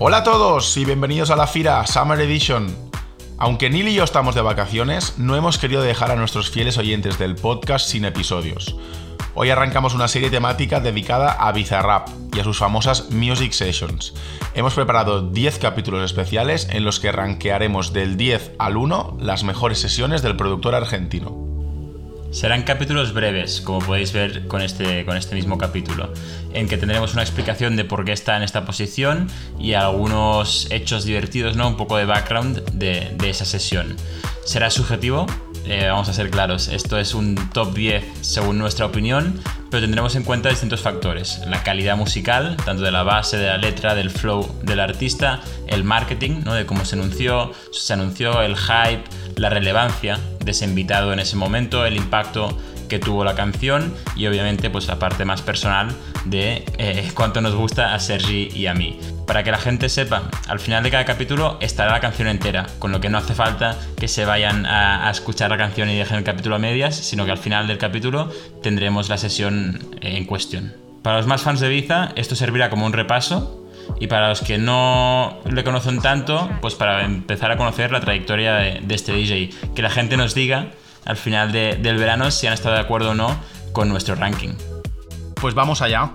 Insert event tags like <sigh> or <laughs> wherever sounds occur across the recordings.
Hola a todos y bienvenidos a la FIRA Summer Edition. Aunque Neil y yo estamos de vacaciones, no hemos querido dejar a nuestros fieles oyentes del podcast sin episodios. Hoy arrancamos una serie temática dedicada a Bizarrap y a sus famosas Music Sessions. Hemos preparado 10 capítulos especiales en los que rankearemos del 10 al 1 las mejores sesiones del productor argentino. Serán capítulos breves, como podéis ver con este, con este mismo capítulo, en que tendremos una explicación de por qué está en esta posición y algunos hechos divertidos, ¿no? Un poco de background de, de esa sesión. Será subjetivo, eh, vamos a ser claros, esto es un top 10 según nuestra opinión, pero tendremos en cuenta distintos factores. La calidad musical, tanto de la base, de la letra, del flow del artista, el marketing, ¿no? de cómo se anunció, se anunció, el hype, la relevancia de ese invitado en ese momento, el impacto que tuvo la canción y obviamente pues la parte más personal de eh, <laughs> cuánto nos gusta a Sergi y a mí. Para que la gente sepa, al final de cada capítulo estará la canción entera, con lo que no hace falta que se vayan a, escuchar la canción y dejen el capítulo a medias, sino que al final del capítulo tendremos la sesión eh, en cuestión. Para los más fans de Biza, esto servirá como un repaso y para los que no le conocen tanto, pues para empezar a conocer la trayectoria de, de este DJ, que la gente nos diga al final del verano si han estado de acuerdo o no con nuestro ranking. Pues vamos allá.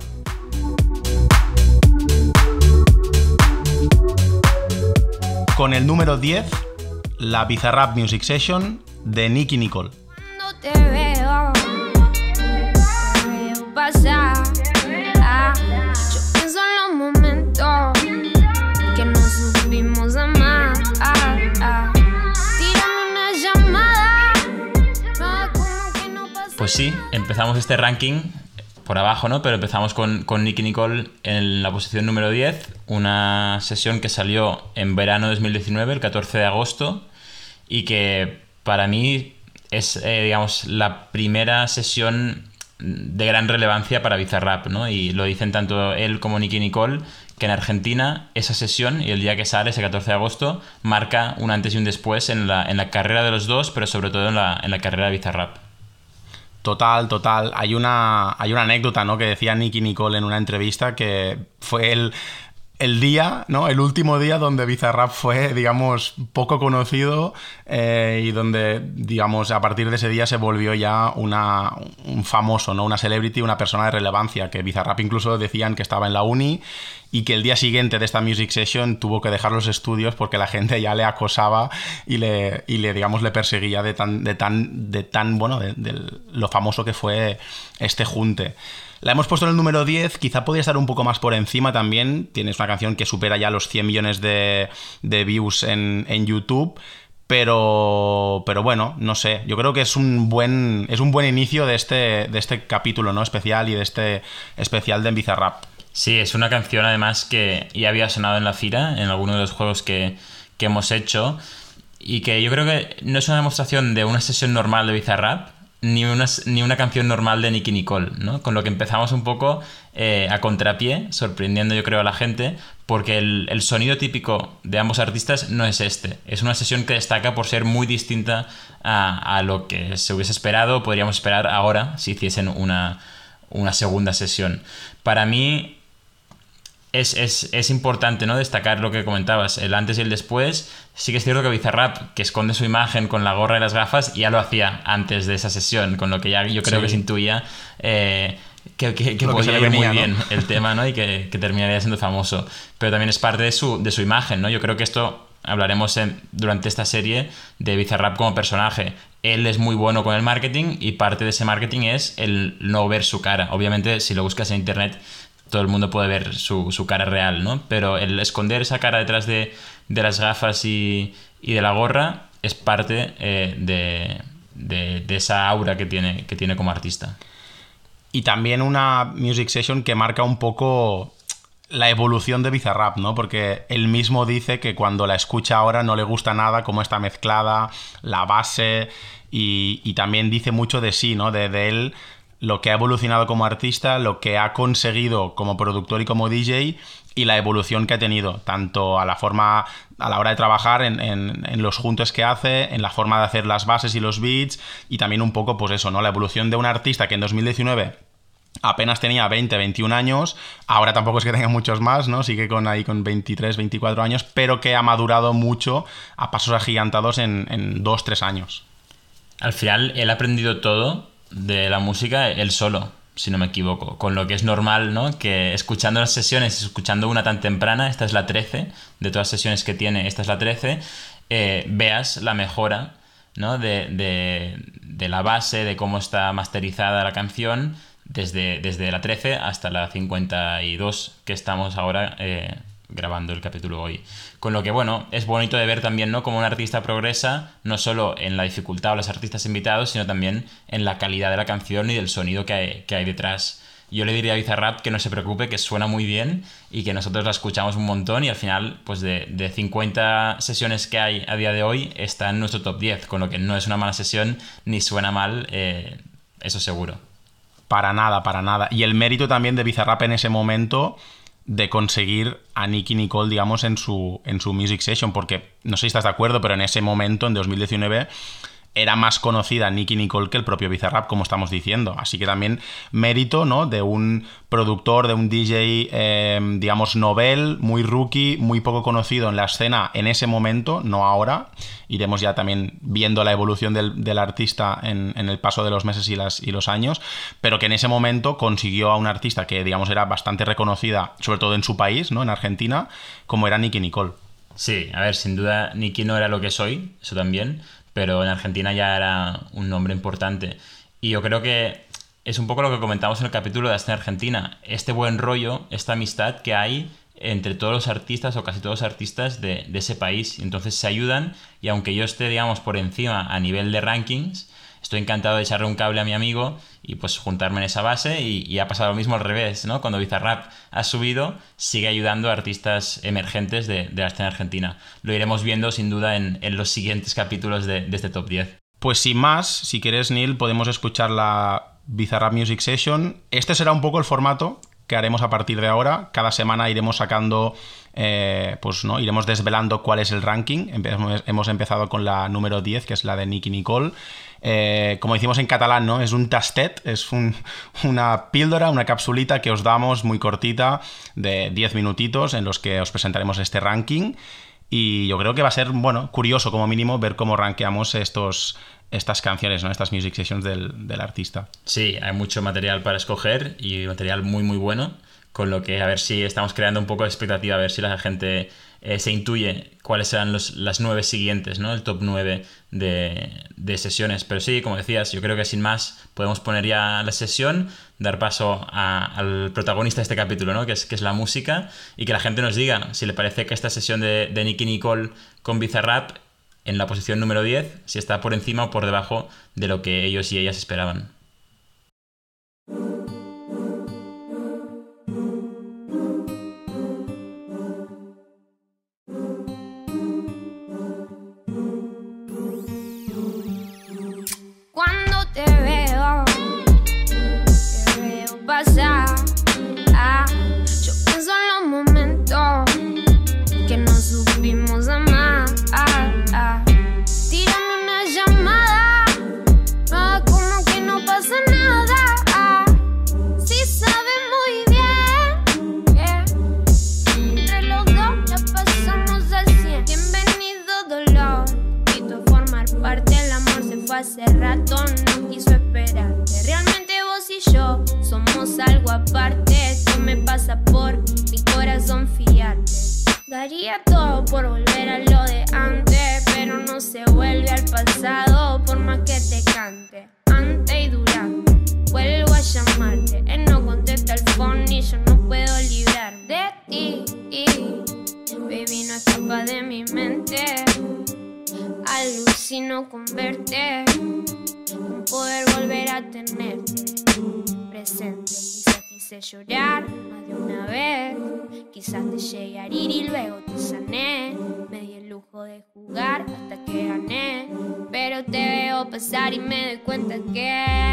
Con el número 10, la Bizarrap Music Session de Nicky Nicole. No te veo, Pues sí, empezamos este ranking por abajo, ¿no? Pero empezamos con, Nicky Nicole en la posición número 10, una sesión que salió en verano de 2019, el 14 de agosto, y que para mí es, eh, digamos, la primera sesión de gran relevancia para Bizarrap, ¿no? Y lo dicen tanto él como Nicky Nicole, que en Argentina esa sesión y el día que sale, ese 14 de agosto, marca un antes y un después en la, en la carrera de los dos, pero sobre todo en la, en la carrera de Bizarrap. Total, total. Hay una, hay una anécdota, ¿no? Que decía Nicky Nicole en una entrevista que fue el, el día, ¿no? El último día donde Bizarrap fue, digamos, poco conocido eh, y donde, digamos, a partir de ese día se volvió ya una, un famoso, ¿no? Una celebrity, una persona de relevancia, que Bizarrap incluso decían que estaba en la uni y que el día siguiente de esta music session tuvo que dejar los estudios porque la gente ya le acosaba y le, y le digamos, le perseguía de tan, de tan, de tan bueno, de, lo famoso que fue este junte. La hemos puesto en el número 10, quizá podría estar un poco más por encima también. Tienes una canción que supera ya los 100 millones de, de views en, en YouTube. Pero, pero bueno, no sé. Yo creo que es un buen, es un buen inicio de este, de este capítulo ¿no? especial y de este especial de Bizarrap. Sí, es una canción además que ya había sonado en la FIRA, en alguno de los juegos que, hemos hecho, y que yo creo que no es una demostración de una sesión normal de Bizarrap, ni una, ni una canción normal de Nicky Nicole, ¿no? Con lo que empezamos un poco eh, a contrapié, sorprendiendo yo creo a la gente, porque el, sonido típico de ambos artistas no es este. Es una sesión que destaca por ser muy distinta a, a lo que se hubiese esperado, podríamos esperar ahora si hiciesen una, una segunda sesión. Para mí, es, importante ¿no? destacar lo que comentabas, el antes y el después. Sí que es cierto que Bizarrap, que esconde su imagen con la gorra y las gafas, ya lo hacía antes de esa sesión, con lo que ya yo creo que se intuía eh, que, que, podía ir muy bien el tema ¿no? y que, terminaría siendo famoso. Pero también es parte de su, de su imagen. ¿no? Yo creo que esto hablaremos durante esta serie de Bizarrap como personaje. Él es muy bueno con el marketing y parte de ese marketing es el no ver su cara. Obviamente, si lo buscas en internet todo el mundo puede ver su, cara real, ¿no? Pero el esconder esa cara detrás de, las gafas y, de la gorra es parte eh, de, esa aura que tiene, que tiene como artista. Y también una music session que marca un poco la evolución de Bizarrap, ¿no? Porque él mismo dice que cuando la escucha ahora no le gusta nada cómo está mezclada, la base, y, también dice mucho de sí, ¿no? De, de él lo que ha evolucionado como artista, lo que ha conseguido como productor y como DJ y la evolución que ha tenido, tanto a la forma, a la hora de trabajar, en, los juntos que hace, en la forma de hacer las bases y los beats, y también un poco, pues eso, ¿no? La evolución de un artista que en 2019 apenas tenía 20, 21 años, ahora tampoco es que tenga muchos más, ¿no? Sigue con ahí con 23, 24 años, pero que ha madurado mucho a pasos agigantados en, en 2, 3 años. Al final, él ha aprendido todo de la música él solo si no me equivoco. Con lo que es normal, ¿no? Que escuchando las sesiones, escuchando una tan temprana, esta es la 13, de todas las sesiones que tiene, esta es la 13, eh, veas la mejora, ¿no? De, de, de, la base, de cómo está masterizada la canción, desde, desde la 13 hasta la 52 que estamos ahora eh, grabando el capítulo hoy. Con lo que, bueno, es bonito de ver también, ¿no? Cómo un artista progresa, no solo en la dificultad o los artistas invitados, sino también en la calidad de la canción y del sonido que hay, que hay detrás. Yo le diría a Bizarrap que no se preocupe, que suena muy bien y que nosotros la escuchamos un montón y al final, pues de, de 50 sesiones que hay a día de hoy, está en nuestro top 10, con lo que no es una mala sesión ni suena mal, eh, eso seguro. Para nada, para nada. Y el mérito también de Bizarrap en ese momento de conseguir a Nicky Nicole, digamos, en su, en su Music Session, porque no sé si estás de acuerdo, pero en ese momento, en 2019, era más conocida Nicky Nicole que el propio Bizarrap, como estamos diciendo. Así que también mérito, ¿no? De un productor, de un DJ, em, digamos, novel, muy rookie, muy poco conocido en la escena en ese momento, no ahora. Iremos ya también viendo la evolución del, artista en, el paso de los meses y, las, y los años, pero que en ese momento consiguió a un artista que, digamos, era bastante reconocida, sobre todo en su país, ¿no? En Argentina, como era Nicky Nicole. Sí, a ver, sin duda Nicky no era lo que soy, eso también, pero en Argentina ya era un nombre importante. Y yo creo que es un poco lo que comentamos en el capítulo de Hasta Argentina, este buen rollo, esta amistad que hay entre todos los artistas o casi todos los artistas de, ese país. Entonces se ayudan y aunque yo esté, digamos, por encima a nivel de rankings, estoy encantado de echarle un cable a mi amigo y pues juntarme en esa base y, ha pasado lo mismo al revés, ¿no? Cuando Bizarrap ha subido, sigue ayudando a artistas emergentes de, la escena argentina. Lo iremos viendo sin duda en, los siguientes capítulos de, este top 10. Pues sin más, si quieres Neil, podemos escuchar la Bizarrap Music Session. Este será un poco el formato haremos a partir de ahora. Cada semana iremos sacando, eh, pues no, iremos desvelando cuál es el ranking. Hemos empezado con la número 10, que es la de Nicky Nicole. Eh, como decimos en catalán, ¿no? Es un tastet, es <laughs> una píldora, una capsulita que os damos muy cortita de 10 minutitos en los que os presentaremos este ranking. Y yo creo que va a ser, bueno, curioso como mínimo ver cómo rankeamos estos, estas canciones, ¿no? Estas music sessions del, del, artista. Sí, hay mucho material para escoger y material muy, muy bueno. Con lo que a ver si estamos creando un poco de expectativa, a ver si la gente eh, se intuye cuáles serán los, las nueve siguientes, ¿no? El top nueve de, de, sesiones. Pero sí, como decías, yo creo que sin más podemos poner ya la sesión, dar paso al protagonista de este capítulo, ¿no? Que es, que es la música, y que la gente nos diga si le parece que esta sesión de, de Nicky Nicole con Bizarrap en la posición número 10 si está por encima o por debajo de lo que ellos y ellas esperaban. Hace rato no quiso esperarte. Realmente vos y yo somos algo aparte. Esto me pasa por mi corazón fiarte. Daría todo por volver a lo de antes, pero no se vuelve al pasado por más que te cante. Antes y durante, vuelvo a llamarte. Alucino con verte, un poder volver a tenerte presente. Quizás quise llorar más de una vez, quizás te llegué a herir y luego te sané. Me di el lujo de jugar hasta que gané, pero te veo pasar y me doy cuenta que